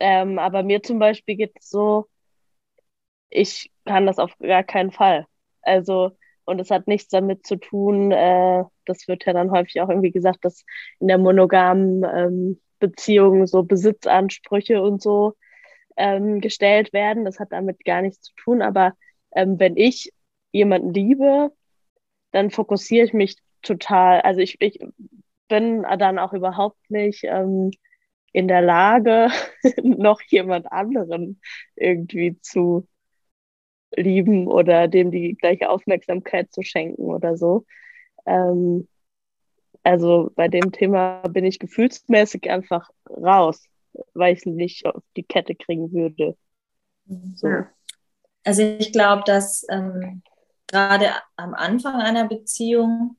Ähm, aber mir zum Beispiel geht es so, ich kann das auf gar keinen Fall. Also, und es hat nichts damit zu tun, äh, das wird ja dann häufig auch irgendwie gesagt, dass in der monogamen ähm, Beziehung so Besitzansprüche und so ähm, gestellt werden. Das hat damit gar nichts zu tun. Aber ähm, wenn ich jemanden liebe, dann fokussiere ich mich total. Also ich, ich bin dann auch überhaupt nicht ähm, in der Lage, noch jemand anderen irgendwie zu lieben oder dem die gleiche Aufmerksamkeit zu schenken oder so. Ähm, also bei dem Thema bin ich gefühlsmäßig einfach raus, weil ich es nicht auf die Kette kriegen würde. So. Also ich glaube, dass ähm, gerade am Anfang einer Beziehung,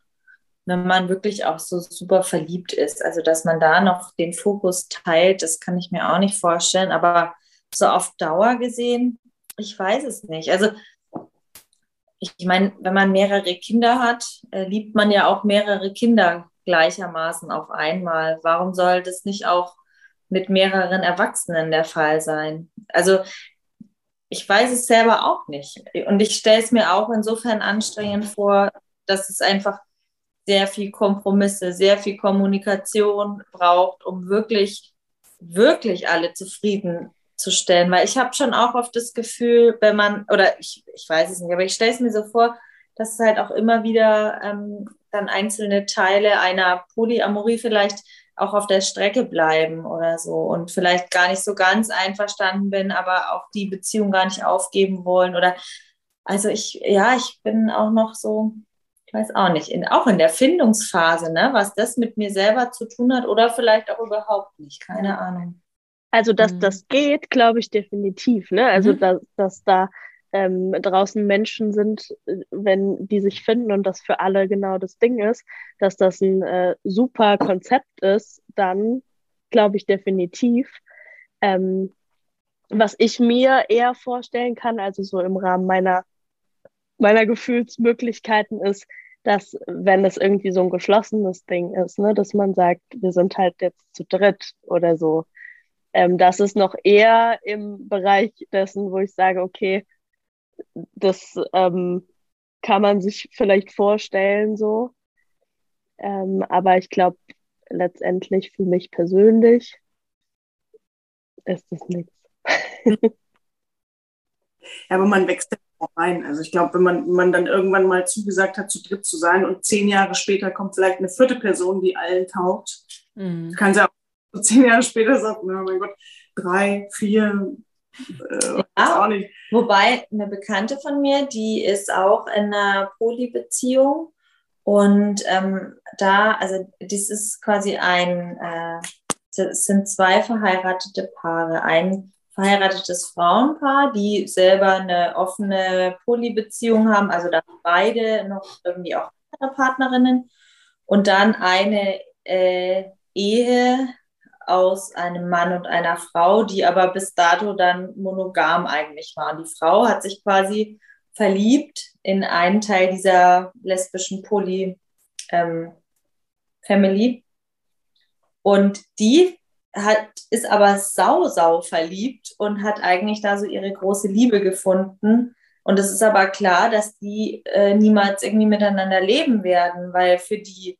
wenn man wirklich auch so super verliebt ist, also dass man da noch den Fokus teilt, das kann ich mir auch nicht vorstellen. Aber so auf Dauer gesehen, ich weiß es nicht. Also ich meine, wenn man mehrere Kinder hat, äh, liebt man ja auch mehrere Kinder gleichermaßen auf einmal. Warum soll das nicht auch mit mehreren Erwachsenen der Fall sein? Also ich weiß es selber auch nicht. Und ich stelle es mir auch insofern anstrengend vor, dass es einfach sehr viel Kompromisse, sehr viel Kommunikation braucht, um wirklich, wirklich alle zufriedenzustellen. Weil ich habe schon auch oft das Gefühl, wenn man, oder ich, ich weiß es nicht, aber ich stelle es mir so vor, dass es halt auch immer wieder ähm, dann einzelne Teile einer Polyamorie vielleicht auch auf der Strecke bleiben oder so und vielleicht gar nicht so ganz einverstanden bin, aber auch die Beziehung gar nicht aufgeben wollen oder also ich, ja, ich bin auch noch so, ich weiß auch nicht, in, auch in der Findungsphase, ne, was das mit mir selber zu tun hat oder vielleicht auch überhaupt nicht, keine Ahnung. Also, dass mhm. das geht, glaube ich definitiv, ne? Also, mhm. dass, dass da ähm, draußen Menschen sind, wenn die sich finden und das für alle genau das Ding ist, dass das ein äh, super Konzept ist, dann glaube ich definitiv. Ähm, was ich mir eher vorstellen kann, also so im Rahmen meiner, meiner Gefühlsmöglichkeiten ist, dass wenn es irgendwie so ein geschlossenes Ding ist, ne, dass man sagt, wir sind halt jetzt zu dritt oder so. Ähm, das ist noch eher im Bereich dessen, wo ich sage, okay, das ähm, kann man sich vielleicht vorstellen so. Ähm, aber ich glaube, letztendlich für mich persönlich ist das nichts. Ja, aber man wächst auch rein. Also ich glaube, wenn man, wenn man dann irgendwann mal zugesagt hat, zu dritt zu sein und zehn Jahre später kommt vielleicht eine vierte Person, die allen taugt, mhm. kann sie auch zehn Jahre später sagen, oh mein Gott, drei, vier, äh, ja, auch nicht. Wobei eine Bekannte von mir, die ist auch in einer Polybeziehung und ähm, da, also das ist quasi ein, äh, es sind zwei verheiratete Paare. Ein verheiratetes Frauenpaar, die selber eine offene Polybeziehung haben, also da beide noch irgendwie auch Partnerinnen und dann eine äh, Ehe aus einem Mann und einer Frau, die aber bis dato dann monogam eigentlich waren. Die Frau hat sich quasi verliebt in einen Teil dieser lesbischen Poly ähm, Family und die hat, ist aber sau, sau verliebt und hat eigentlich da so ihre große Liebe gefunden. Und es ist aber klar, dass die äh, niemals irgendwie miteinander leben werden, weil für die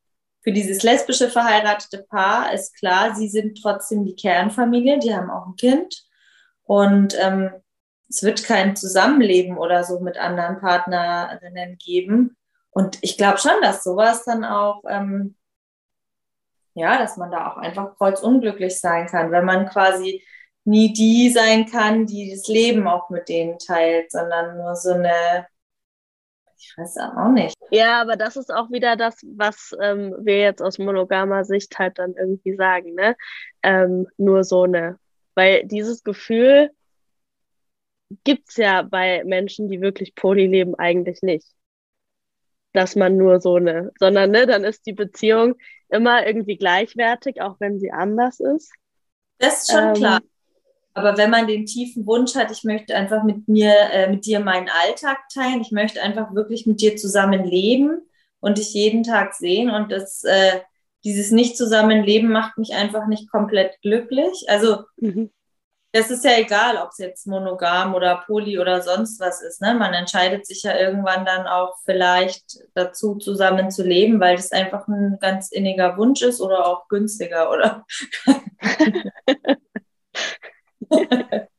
für dieses lesbische verheiratete Paar ist klar, sie sind trotzdem die Kernfamilie, die haben auch ein Kind und ähm, es wird kein Zusammenleben oder so mit anderen Partnerinnen geben. Und ich glaube schon, dass sowas dann auch, ähm, ja, dass man da auch einfach kreuzunglücklich sein kann, wenn man quasi nie die sein kann, die das Leben auch mit denen teilt, sondern nur so eine ich weiß auch nicht. Ja, aber das ist auch wieder das, was ähm, wir jetzt aus monogamer Sicht halt dann irgendwie sagen, ne? Ähm, nur so eine. Weil dieses Gefühl gibt's ja bei Menschen, die wirklich Poly leben, eigentlich nicht. Dass man nur so eine, sondern ne, dann ist die Beziehung immer irgendwie gleichwertig, auch wenn sie anders ist. Das ist schon ähm, klar. Aber wenn man den tiefen Wunsch hat, ich möchte einfach mit mir, äh, mit dir meinen Alltag teilen, ich möchte einfach wirklich mit dir zusammen leben und dich jeden Tag sehen und das, äh, dieses Nicht-Zusammenleben macht mich einfach nicht komplett glücklich. Also, mhm. das ist ja egal, ob es jetzt monogam oder poly oder sonst was ist. Ne? Man entscheidet sich ja irgendwann dann auch vielleicht dazu, zusammen zu leben, weil das einfach ein ganz inniger Wunsch ist oder auch günstiger, oder?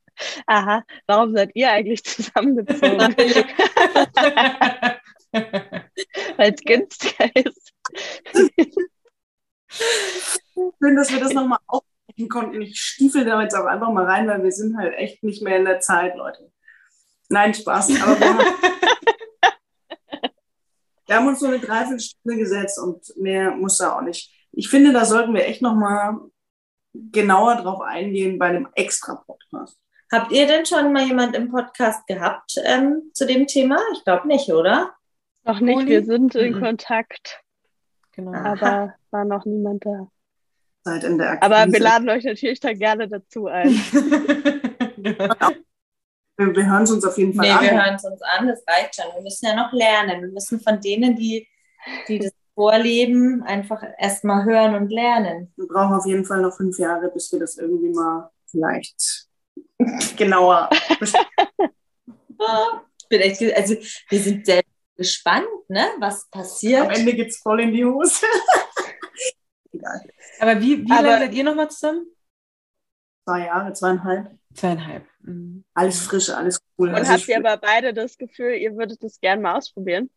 Aha, warum seid ihr eigentlich zusammengezogen? Weil es günstiger ist. Schön, dass wir das nochmal aufbrechen konnten. Ich stiefel da jetzt auch einfach mal rein, weil wir sind halt echt nicht mehr in der Zeit, Leute. Nein, Spaß. Aber wir haben, wir haben uns so eine Dreiviertelstunde gesetzt und mehr muss da auch nicht. Ich finde, da sollten wir echt nochmal genauer drauf eingehen bei einem extra Podcast. Habt ihr denn schon mal jemand im Podcast gehabt ähm, zu dem Thema? Ich glaube nicht, oder? Noch nicht, Uli? wir sind in Mhm. Kontakt, Genau. aber war noch niemand da. Seid in der Aber Akquise. wir laden euch natürlich da gerne dazu ein. wir, wir hören es uns auf jeden Fall Nee, an. wir hören es uns an, das reicht schon. Wir müssen ja noch lernen. Wir müssen von denen, die, die das vorleben, einfach erstmal hören und lernen. Wir brauchen auf jeden Fall noch fünf Jahre, bis wir das irgendwie mal vielleicht genauer besprechen. Ich bin echt, also wir sind sehr gespannt, ne, was passiert. Am Ende geht's voll in die Hose. Egal. Aber wie, wie Aber- lange seid ihr nochmal zusammen? Zwei Jahre, zweieinhalb. Zweieinhalb. Mhm. Alles frisch, alles cool. Und Also habt ihr aber beide das Gefühl, ihr würdet das gerne mal ausprobieren?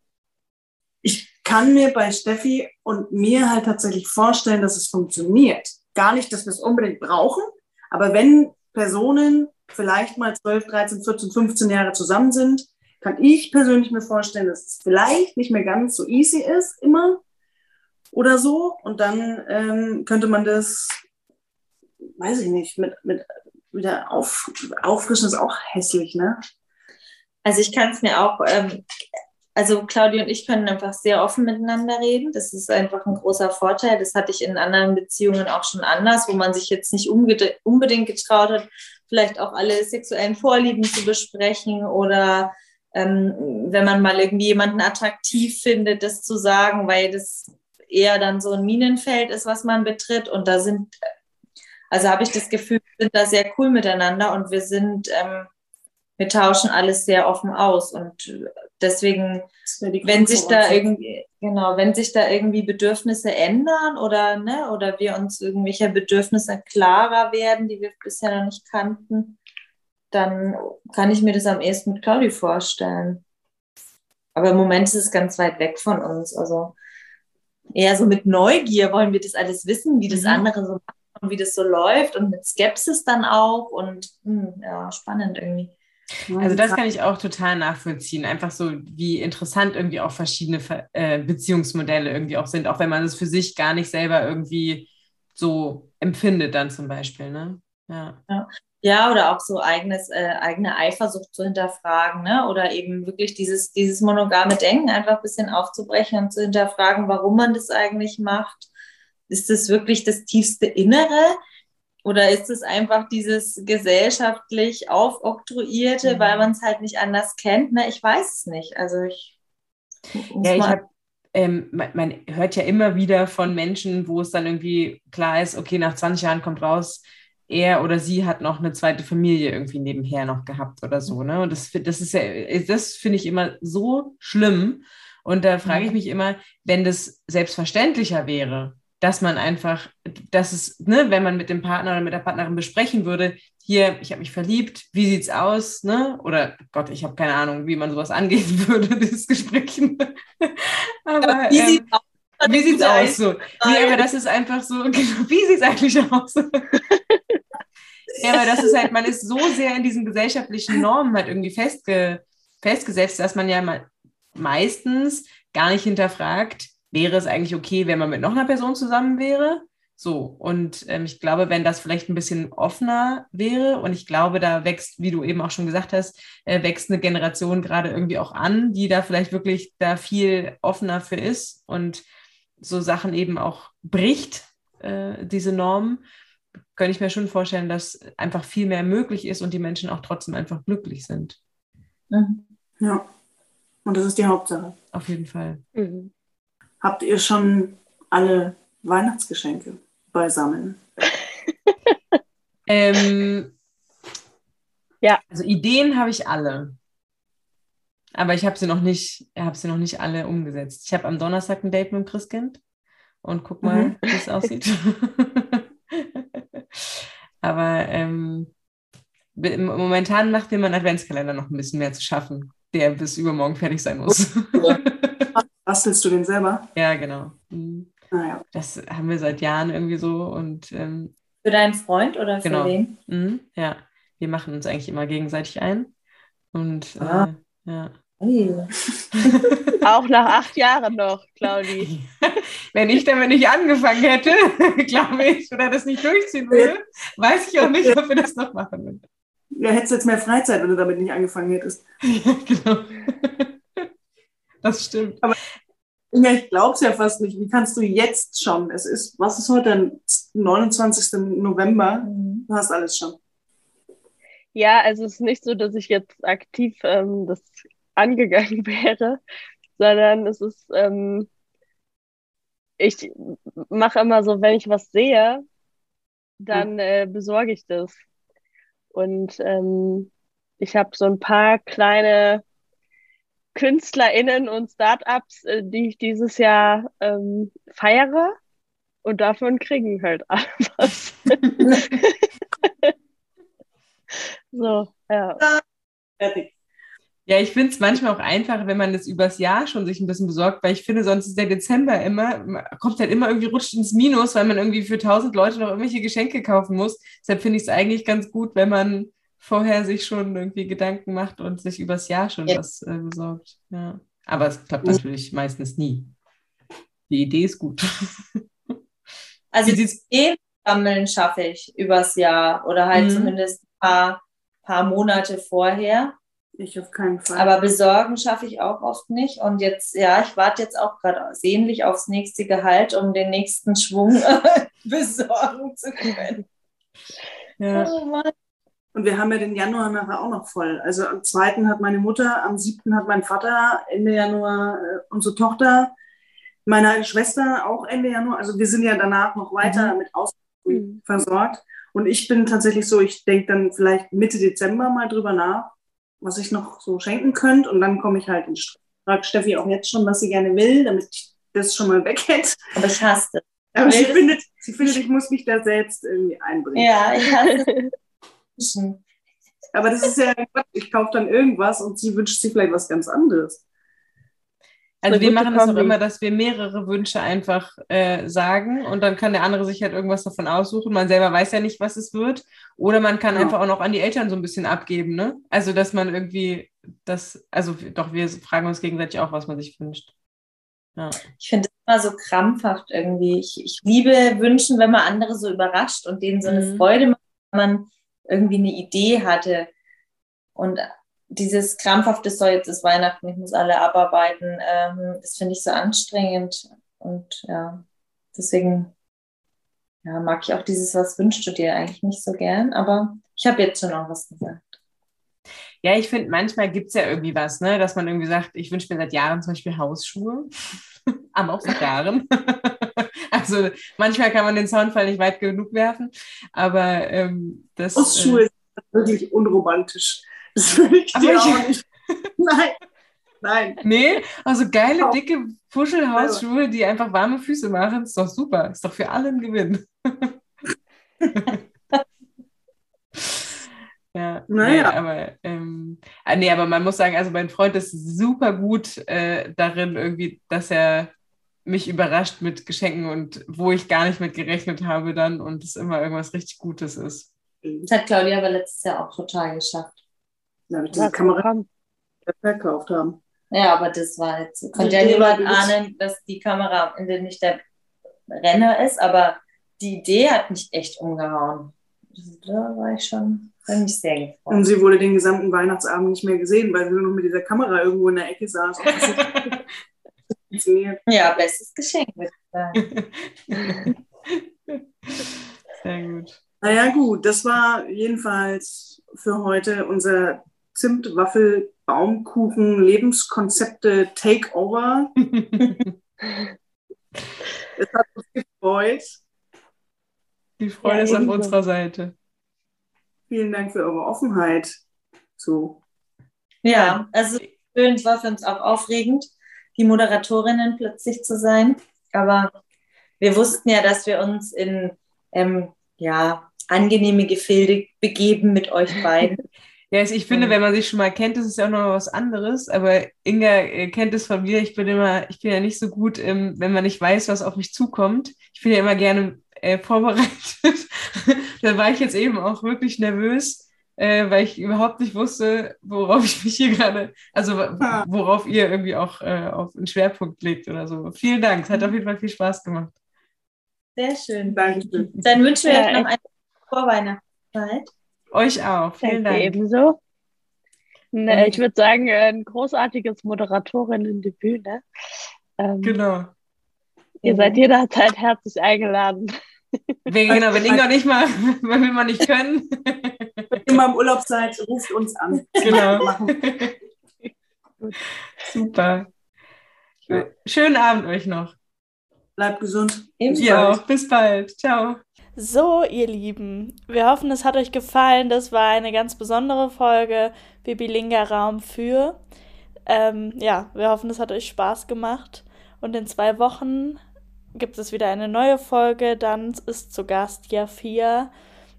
ich kann mir bei Steffi und mir halt tatsächlich vorstellen, dass es funktioniert. Gar nicht, dass wir es unbedingt brauchen, aber wenn Personen vielleicht mal 12, 13, 14, 15 Jahre zusammen sind, kann ich persönlich mir vorstellen, dass es vielleicht nicht mehr ganz so easy ist, immer oder so. Und dann ähm, könnte man das, weiß ich nicht, mit, mit wieder auf, auffrischen ist auch hässlich, ne? Also ich kann es mir auch, ähm, also Claudia und ich können einfach sehr offen miteinander reden. Das ist einfach ein großer Vorteil. Das hatte ich in anderen Beziehungen auch schon anders, wo man sich jetzt nicht unbedingt getraut hat, vielleicht auch alle sexuellen Vorlieben zu besprechen oder ähm, wenn man mal irgendwie jemanden attraktiv findet, das zu sagen, weil das eher dann so ein Minenfeld ist, was man betritt. Und da sind, also habe ich das Gefühl, wir sind da sehr cool miteinander und wir sind, ähm, wir tauschen alles sehr offen aus. Und deswegen, wenn sich da irgendwie, genau, wenn sich da irgendwie Bedürfnisse ändern oder, ne, oder wir uns irgendwelche Bedürfnisse klarer werden, die wir bisher noch nicht kannten, dann kann ich mir das am ehesten mit Claudi vorstellen. Aber im Moment ist es ganz weit weg von uns. Also eher so mit Neugier wollen wir das alles wissen, wie das Mhm. andere so macht und wie das so läuft und mit Skepsis dann auch und hm, ja, spannend irgendwie. Also das kann ich auch total nachvollziehen. Einfach so, wie interessant irgendwie auch verschiedene Ver- äh, Beziehungsmodelle irgendwie auch sind, auch wenn man es für sich gar nicht selber irgendwie so empfindet dann zum Beispiel. Ne? Ja. Ja, oder auch so eigenes, äh, eigene Eifersucht zu hinterfragen, ne? Oder eben wirklich dieses, dieses monogame Denken einfach ein bisschen aufzubrechen und zu hinterfragen, warum man das eigentlich macht. Ist das wirklich das tiefste Innere? Oder ist es einfach dieses gesellschaftlich aufoktroyierte, Mhm. weil man es halt nicht anders kennt? Ne? Ich weiß es nicht. Also ich Ja, ich habe, ähm, man, man hört ja immer wieder von Menschen, wo es dann irgendwie klar ist, okay, nach 20 Jahren kommt raus, er oder sie hat noch eine zweite Familie irgendwie nebenher noch gehabt oder so, ne? Und das, das ist ja, das finde ich immer so schlimm. Und da frage ich mich immer, wenn das selbstverständlicher wäre, dass man einfach, dass es, ne, wenn man mit dem Partner oder mit der Partnerin besprechen würde, hier, ich habe mich verliebt, wie sieht's aus, ne? Oder Gott, ich habe keine Ahnung, wie man sowas angehen würde, dieses Gespräch. Aber Wie ähm, sieht's aus? wie sieht's aus? So? Nee, aber das ist einfach so, genau, wie sieht's eigentlich aus? ja, aber das ist halt, man ist so sehr in diesen gesellschaftlichen Normen halt irgendwie festge, festgesetzt, dass man ja mal meistens gar nicht hinterfragt, wäre es eigentlich okay, wenn man mit noch einer Person zusammen wäre? So, und ähm, ich glaube, wenn das vielleicht ein bisschen offener wäre, und ich glaube, da wächst, wie du eben auch schon gesagt hast, äh, wächst eine Generation gerade irgendwie auch an, die da vielleicht wirklich da viel offener für ist und so Sachen eben auch bricht, äh, diese Normen, könnte ich mir schon vorstellen, dass einfach viel mehr möglich ist und die Menschen auch trotzdem einfach glücklich sind. Mhm. Ja. Und das ist die Hauptsache. Auf jeden Fall. Mhm. Habt ihr schon alle Weihnachtsgeschenke beisammen? Ähm, Ja. Also Ideen habe ich alle. Aber ich habe sie noch nicht, habe sie noch nicht alle umgesetzt. Ich habe am Donnerstag ein Date mit dem Christkind und guck mal, Mhm. wie es aussieht. Aber ähm, momentan macht mir mein Adventskalender noch ein bisschen mehr zu schaffen, der bis übermorgen fertig sein muss. Bastelst du den selber? ja, genau. Mhm. Naja. Das haben wir seit Jahren irgendwie so und ähm, Für deinen Freund oder für Genau. wen? Mhm, ja, wir machen uns eigentlich immer gegenseitig ein. Und Ah. äh, ja. Auch nach acht Jahren noch, Claudi. Wenn ich damit nicht angefangen hätte, glaube ich, oder das nicht durchziehen würde, weiß ich auch nicht, ob wir das noch machen würden. Ja, hättest du jetzt mehr Freizeit, wenn du damit nicht angefangen hättest. Ja, genau. Das stimmt. Ja, ich glaube es ja fast nicht. Wie kannst du jetzt schon? Es ist, was ist heute? Denn 29. November. Mhm. Du hast alles schon. Ja, also es ist nicht so, dass ich jetzt aktiv ähm, das angegangen wäre, sondern es ist, ähm, ich mache immer so, wenn ich was sehe, dann äh, besorge ich das. Und ähm, ich habe so ein paar kleine KünstlerInnen und Startups, äh, die ich dieses Jahr ähm, feiere. Und davon kriegen halt alle was. So, ja. Fertig. Ja, ich finde es manchmal auch einfacher, wenn man das übers Jahr schon sich ein bisschen besorgt, weil ich finde, sonst ist der Dezember immer, kommt halt immer irgendwie rutscht ins Minus, weil man irgendwie für tausend Leute noch irgendwelche Geschenke kaufen muss. Deshalb finde ich es eigentlich ganz gut, wenn man vorher sich schon irgendwie Gedanken macht und sich übers Jahr schon Ja. was äh, besorgt. Ja. Aber es klappt natürlich meistens nie. Die Idee ist gut. Also sieht's- Ideen sammeln schaffe ich übers Jahr oder halt Mhm. zumindest ein paar, paar Monate vorher. Ich auf keinen Fall. Aber besorgen schaffe ich auch oft nicht. Und jetzt, ja, ich warte jetzt auch gerade sehnlich aufs nächste Gehalt, um den nächsten Schwung besorgen zu können. Ja. Oh Mann. Und wir haben ja den Januar nachher auch noch voll. Also am 2. hat meine Mutter, am 7. hat mein Vater, Ende Januar äh, unsere Tochter, meine Schwester auch Ende Januar. Also wir sind ja danach noch weiter mit Ausgaben Mhm. versorgt. Und ich bin tatsächlich so, ich denke dann vielleicht Mitte Dezember mal drüber nach, was ich noch so schenken könnte. Und dann komme ich halt in Stress. Frag Steffi auch jetzt schon, was sie gerne will, damit ich das schon mal weg hätte. Aber ich hasse das. Aber sie findet, sie findet, ich muss mich da selbst irgendwie einbringen. Ja, ich hasse das. Aber das ist ja, ich kaufe dann irgendwas und sie wünscht sich vielleicht was ganz anderes. Also wir machen das auch immer, dass wir mehrere Wünsche einfach äh, sagen und dann kann der andere sich halt irgendwas davon aussuchen. Man selber weiß ja nicht, was es wird. Oder man kann Ja. einfach auch noch an die Eltern so ein bisschen abgeben, ne? Also dass man irgendwie das, also doch, wir fragen uns gegenseitig auch, was man sich wünscht. Ja. Ich finde es immer so krampfhaft irgendwie. Ich, ich liebe Wünschen, wenn man andere so überrascht und denen so eine Mhm. Freude macht, wenn man irgendwie eine Idee hatte. Und dieses krampfhafte so, jetzt ist Weihnachten, ich muss alle abarbeiten, ähm, das finde ich so anstrengend. Und ja, deswegen ja, mag ich auch dieses, was wünschst du dir eigentlich nicht so gern. Aber ich habe jetzt schon noch was gesagt. Ja, ich finde, manchmal gibt es ja irgendwie was, ne? dass man irgendwie sagt, ich wünsche mir seit Jahren zum Beispiel Hausschuhe. Aber auch seit Jahren. also manchmal kann man den Zaunfall nicht weit genug werfen. Aber ähm, das. Hausschuhe Äh, ist wirklich unromantisch. Das würde ich dir auch nicht. Nein, nein. nee, also geile, Auch. dicke Puschelhausschuhe, die einfach warme Füße machen, ist doch super. Ist doch für alle ein Gewinn. Ja, Naja. nee, aber, ähm, ah, nee, aber man muss sagen, also mein Freund ist super gut äh, darin, irgendwie, dass er mich überrascht mit Geschenken und wo ich gar nicht mit gerechnet habe dann und es immer irgendwas richtig Gutes ist. Das hat Claudia aber letztes Jahr auch total geschafft. Da habe ich diese Kamera verkauft haben. Ja, aber das war jetzt, konnte Die ja niemand ahnen, dass die Kamera am Ende nicht der Renner ist, aber die Idee hat mich echt umgehauen. Da war ich schon, habe mich sehr gefreut. Und sie wurde den gesamten Weihnachtsabend nicht mehr gesehen, weil sie nur noch mit dieser Kamera irgendwo in der Ecke saß. Hat funktioniert. Ja, bestes Geschenk, würde ich sagen. Sehr gut. Naja, gut, das war jedenfalls für heute unser Zimt-Waffel-Baumkuchen-Lebenskonzepte Takeover. Es hat uns gefreut. Die Freude Ja, ist auf unserer Seite. Vielen Dank für eure Offenheit. So. Ja, also schön, es war für uns auch aufregend, die Moderatorinnen plötzlich zu sein. Aber wir wussten ja, dass wir uns in ähm, ja, angenehme Gefilde begeben mit euch beiden. Ja, also ich finde, wenn man sich schon mal kennt, ist ja auch noch was anderes. Aber Inga äh, kennt es von mir. Ich bin immer, ich bin ja nicht so gut, wenn man nicht weiß, was auf mich zukommt. Ich bin ja immer gerne äh, vorbereitet. da war ich jetzt eben auch wirklich nervös, äh, weil ich überhaupt nicht wusste, worauf ich mich hier gerade, also worauf ihr irgendwie auch äh, auf einen Schwerpunkt legt oder so. Vielen Dank, es hat auf jeden Fall viel Spaß gemacht. Sehr schön. Dankeschön. Dann wünschen wir Ja, euch noch eine Vorweihnachtszeit. Euch auch, vielen Danke Dank. ebenso. Ne, Und- ich würde sagen, ein großartiges Moderatorinnen-Debüt. Ne? Ähm, Genau. Ihr seid jederzeit herzlich eingeladen. Genau, wenn Inga nicht mal, wenn wir mal nicht können. Wenn ihr mal im Urlaub seid, ruft uns an. genau. Super. Schönen Abend euch noch. Bleibt gesund. Ebenso. Ihr auch. Bis bald. Ciao. So, ihr Lieben, wir hoffen, es hat euch gefallen. Das war eine ganz besondere Folge Bibilinga Raum für. Ähm, ja, wir hoffen, es hat euch Spaß gemacht. Und in zwei Wochen gibt es wieder eine neue Folge. Dann ist zu Gast Jafia.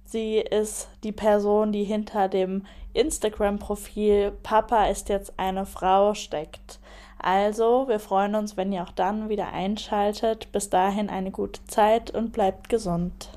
Sie ist die Person, die hinter dem Instagram-Profil Papa ist jetzt eine Frau steckt. Also, wir freuen uns, wenn ihr auch dann wieder einschaltet. Bis dahin eine gute Zeit und bleibt gesund.